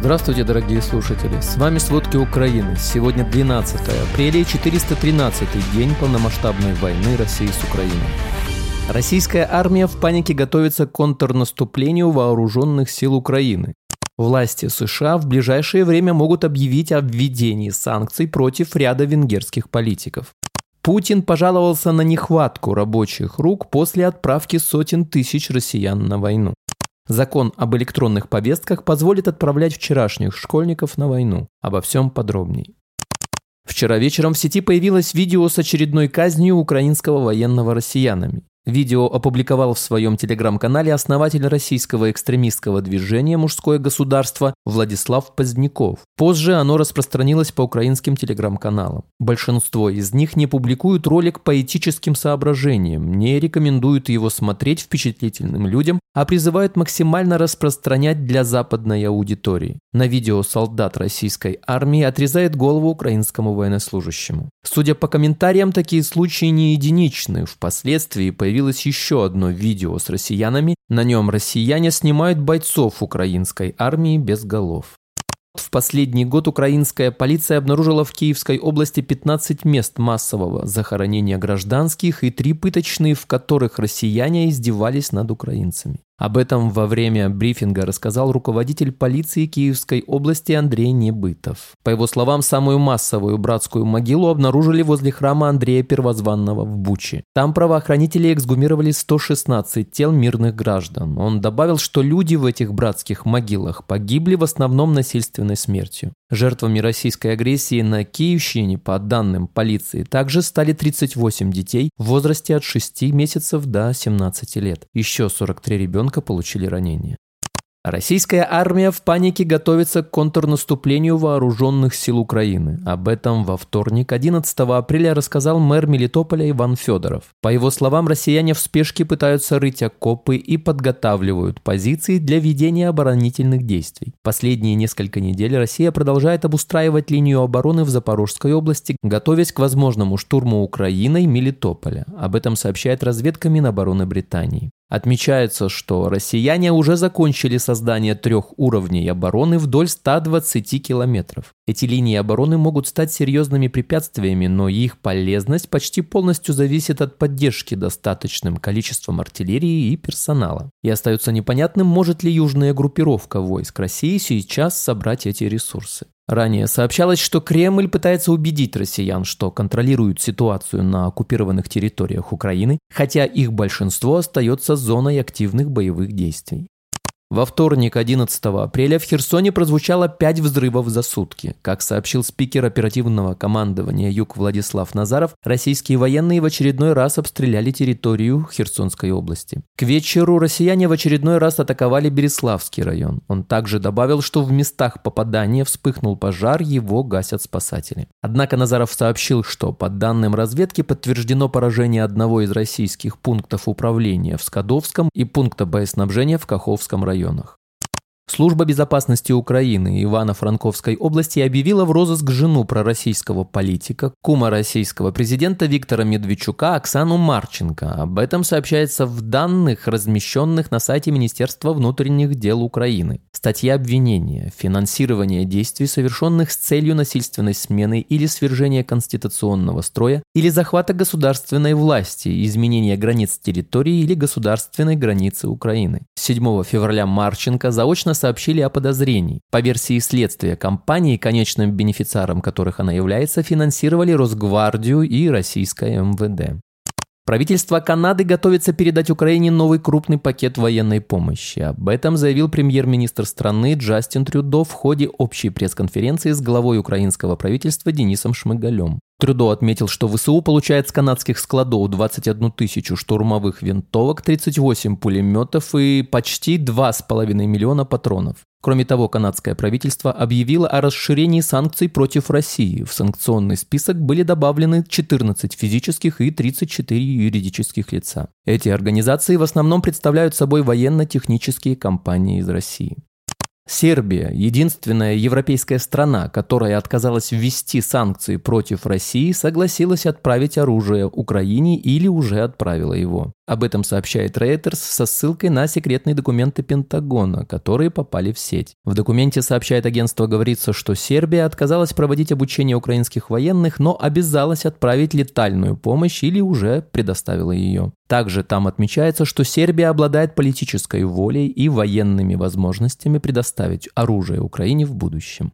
Здравствуйте, дорогие слушатели! С вами «Сводки Украины». Сегодня 12 апреля и 413 день полномасштабной войны России с Украиной. Российская армия в панике готовится к контрнаступлению вооруженных сил Украины. Власти США в ближайшее время могут объявить о введении санкций против ряда венгерских политиков. Путин пожаловался на нехватку рабочих рук после отправки сотен тысяч россиян на войну. Закон об электронных повестках позволит отправлять вчерашних школьников на войну. Обо всем подробней. Вчера вечером в сети появилось видео с очередной казнью украинского военного россиянами. Видео опубликовал в своем телеграм-канале основатель российского экстремистского движения «Мужское государство» Владислав Поздняков. Позже оно распространилось по украинским телеграм-каналам. Большинство из них не публикуют ролик по этическим соображениям, не рекомендуют его смотреть впечатлительным людям, а призывают максимально распространять для западной аудитории. На видео солдат российской армии отрезает голову украинскому военнослужащему. Судя по комментариям, такие случаи не единичны. Впоследствии появились появилось еще одно видео с россиянами. На нем россияне снимают бойцов украинской армии без голов. В последний год украинская полиция обнаружила в Киевской области 15 мест массового захоронения гражданских и три пыточные, в которых россияне издевались над украинцами. Об этом во время брифинга рассказал руководитель полиции Киевской области Андрей Небытов. По его словам, самую массовую братскую могилу обнаружили возле храма Андрея Первозванного в Буче. Там правоохранители эксгумировали 116 тел мирных граждан. Он добавил, что люди в этих братских могилах погибли в основном насильственной смертью. Жертвами российской агрессии на Киевщине, по данным полиции, также стали 38 детей в возрасте от 6 месяцев до 17 лет. Еще 43 ребенка получили ранения. Российская армия в панике готовится к контрнаступлению вооруженных сил Украины. Об этом во вторник, 11 апреля, рассказал мэр Мелитополя Иван Федоров. По его словам, россияне в спешке пытаются рыть окопы и подготавливают позиции для ведения оборонительных действий. Последние несколько недель Россия продолжает обустраивать линию обороны в Запорожской области, готовясь к возможному штурму Украиной Мелитополя. Об этом сообщает разведка Минобороны Британии. Отмечается, что россияне уже закончили создание трех уровней обороны вдоль 120 километров. Эти линии обороны могут стать серьезными препятствиями, но их полезность почти полностью зависит от поддержки достаточным количеством артиллерии и персонала. И остается непонятным, может ли южная группировка войск России сейчас собрать эти ресурсы. Ранее сообщалось, что Кремль пытается убедить россиян, что контролирует ситуацию на оккупированных территориях Украины, хотя их большинство остается зоной активных боевых действий. Во вторник, 11 апреля, в Херсоне прозвучало 5 взрывов за сутки. Как сообщил спикер оперативного командования Юг Владислав Назаров, российские военные в очередной раз обстреляли территорию Херсонской области. К вечеру россияне в очередной раз атаковали Береславский район. Он также добавил, что в местах попадания вспыхнул пожар, его гасят спасатели. Однако Назаров сообщил, что по данным разведки подтверждено поражение одного из российских пунктов управления в Скадовском и пункта боеснабжения в Каховском районе районах. Служба безопасности Украины Ивано-Франковской области объявила в розыск жену пророссийского политика, кума российского президента Виктора Медведчука Оксану Марченко. Об этом сообщается в данных, размещенных на сайте Министерства внутренних дел Украины. Статья обвинения – финансирование действий, совершенных с целью насильственной смены или свержения конституционного строя, или захвата государственной власти, изменения границ территории или государственной границы Украины. 7 февраля Марченко заочно сообщили о подозрении. По версии следствия, компании, конечным бенефициаром которых она является, финансировали Росгвардию и российское МВД. Правительство Канады готовится передать Украине новый крупный пакет военной помощи. Об этом заявил премьер-министр страны Джастин Трюдо в ходе общей пресс-конференции с главой украинского правительства Денисом Шмыгалем. Трюдо отметил, что ВСУ получает с канадских складов 21 тысячу штурмовых винтовок, 38 пулеметов и почти 2,5 миллиона патронов. Кроме того, канадское правительство объявило о расширении санкций против России. В санкционный список были добавлены 14 физических и 34 юридических лица. Эти организации в основном представляют собой военно-технические компании из России. Сербия – единственная европейская страна, которая отказалась ввести санкции против России, согласилась отправить оружие Украине или уже отправила его. Об этом сообщает Reuters со ссылкой на секретные документы Пентагона, которые попали в сеть. В документе, сообщает агентство, говорится, что Сербия отказалась проводить обучение украинских военных, но обязалась отправить летальную помощь или уже предоставила ее. Также там отмечается, что Сербия обладает политической волей и военными возможностями предоставить оружие Украине в будущем.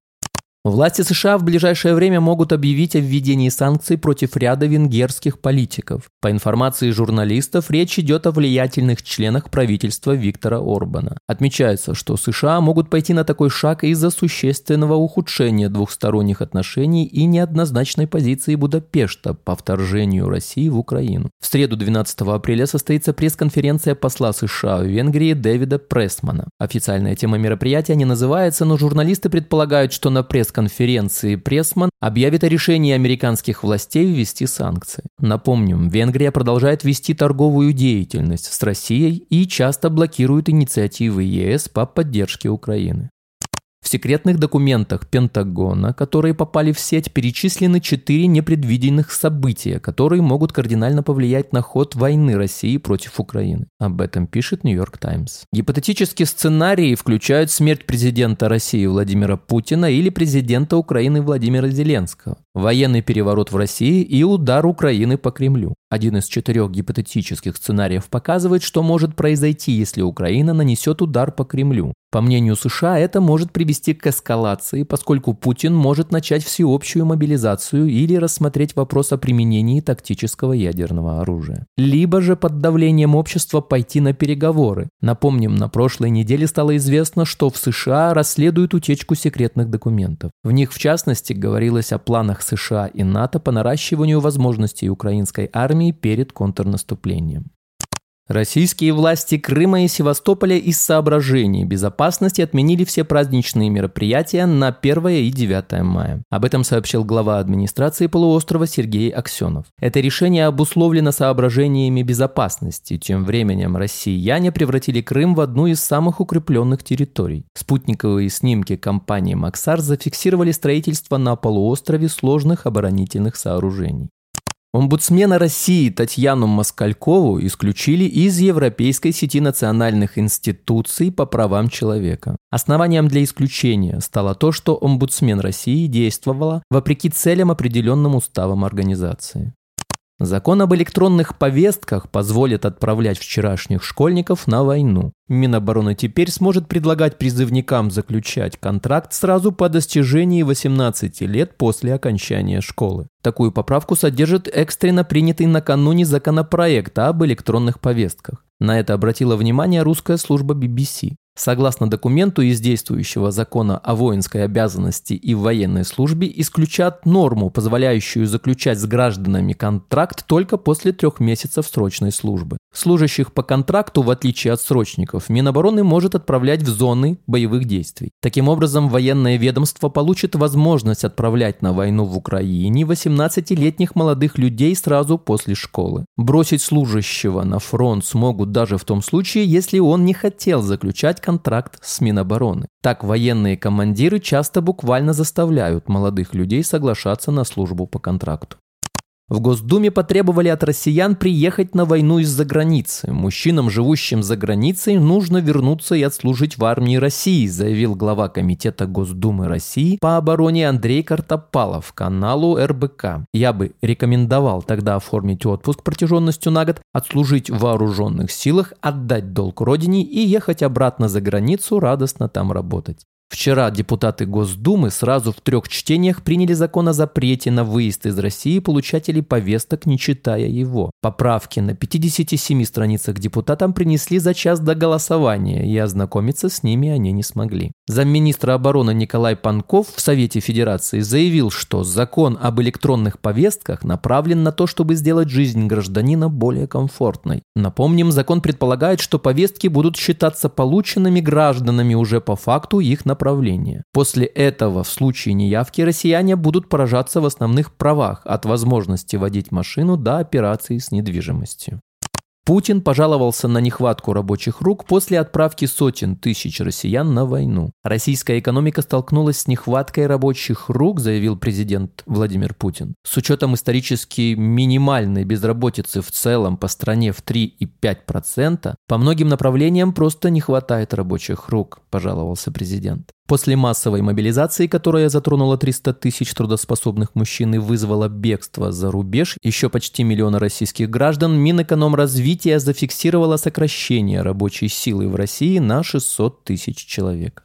Власти США в ближайшее время могут объявить о введении санкций против ряда венгерских политиков. По информации журналистов, речь идет о влиятельных членах правительства Виктора Орбана. Отмечается, что США могут пойти на такой шаг из-за существенного ухудшения двухсторонних отношений и неоднозначной позиции Будапешта по вторжению России в Украину. В среду 12 апреля состоится пресс-конференция посла США в Венгрии Дэвида Прессмана. Официальная тема мероприятия не называется, но журналисты предполагают, что на пресс пресс-конференции Пресман объявит о решении американских властей ввести санкции. Напомним, Венгрия продолжает вести торговую деятельность с Россией и часто блокирует инициативы ЕС по поддержке Украины. В секретных документах Пентагона, которые попали в сеть, перечислены четыре непредвиденных события, которые могут кардинально повлиять на ход войны России против Украины. Об этом пишет Нью-Йорк Таймс. Гипотетические сценарии включают смерть президента России Владимира Путина или президента Украины Владимира Зеленского, военный переворот в России и удар Украины по Кремлю. Один из четырех гипотетических сценариев показывает, что может произойти, если Украина нанесет удар по Кремлю. По мнению США, это может привести к эскалации, поскольку Путин может начать всеобщую мобилизацию или рассмотреть вопрос о применении тактического ядерного оружия. Либо же под давлением общества пойти на переговоры. Напомним, на прошлой неделе стало известно, что в США расследуют утечку секретных документов. В них, в частности, говорилось о планах США и НАТО по наращиванию возможностей украинской армии перед контрнаступлением. Российские власти Крыма и Севастополя из соображений безопасности отменили все праздничные мероприятия на 1 и 9 мая. Об этом сообщил глава администрации полуострова Сергей Аксенов. Это решение обусловлено соображениями безопасности. Тем временем россияне превратили Крым в одну из самых укрепленных территорий. Спутниковые снимки компании «Максар» зафиксировали строительство на полуострове сложных оборонительных сооружений. Омбудсмена России Татьяну Москалькову исключили из Европейской сети национальных институций по правам человека. Основанием для исключения стало то, что омбудсмен России действовала вопреки целям, определенным уставом организации. Закон об электронных повестках позволит отправлять вчерашних школьников на войну. Минобороны теперь сможет предлагать призывникам заключать контракт сразу по достижении 18 лет после окончания школы. Такую поправку содержит экстренно принятый накануне законопроект об электронных повестках. На это обратила внимание русская служба BBC. Согласно документу из действующего закона о воинской обязанности и военной службе, исключат норму, позволяющую заключать с гражданами контракт только после трех месяцев срочной службы. Служащих по контракту, в отличие от срочников, Минобороны может отправлять в зоны боевых действий. Таким образом, военное ведомство получит возможность отправлять на войну в Украине 18-летних молодых людей сразу после школы. Бросить служащего на фронт смогут даже в том случае, если он не хотел заключать контракт с Минобороны. Так военные командиры часто буквально заставляют молодых людей соглашаться на службу по контракту. В Госдуме потребовали от россиян приехать на войну из-за границы. Мужчинам, живущим за границей, нужно вернуться и отслужить в армии России, заявил глава Комитета Госдумы России по обороне Андрей Картопалов каналу РБК. Я бы рекомендовал тогда оформить отпуск протяженностью на год, отслужить в вооруженных силах, отдать долг родине и ехать обратно за границу, радостно там работать. Вчера депутаты Госдумы сразу в трех чтениях приняли закон о запрете на выезд из России получателей повесток, не читая его. Поправки на 57 страницах депутатам принесли за час до голосования, и ознакомиться с ними они не смогли. Замминистра обороны Николай Панков в Совете Федерации заявил, что закон об электронных повестках направлен на то, чтобы сделать жизнь гражданина более комфортной. Напомним, закон предполагает, что повестки будут считаться полученными гражданами уже по факту их направления направления. После этого в случае неявки россияне будут поражаться в основных правах от возможности водить машину до операций с недвижимостью. Путин пожаловался на нехватку рабочих рук после отправки сотен тысяч россиян на войну. Российская экономика столкнулась с нехваткой рабочих рук, заявил президент Владимир Путин. С учетом исторически минимальной безработицы в целом по стране в 3,5%, по многим направлениям просто не хватает рабочих рук, пожаловался президент. После массовой мобилизации, которая затронула 300 тысяч трудоспособных мужчин и вызвала бегство за рубеж еще почти миллиона российских граждан, Минэкономразвития зафиксировала сокращение рабочей силы в России на 600 тысяч человек.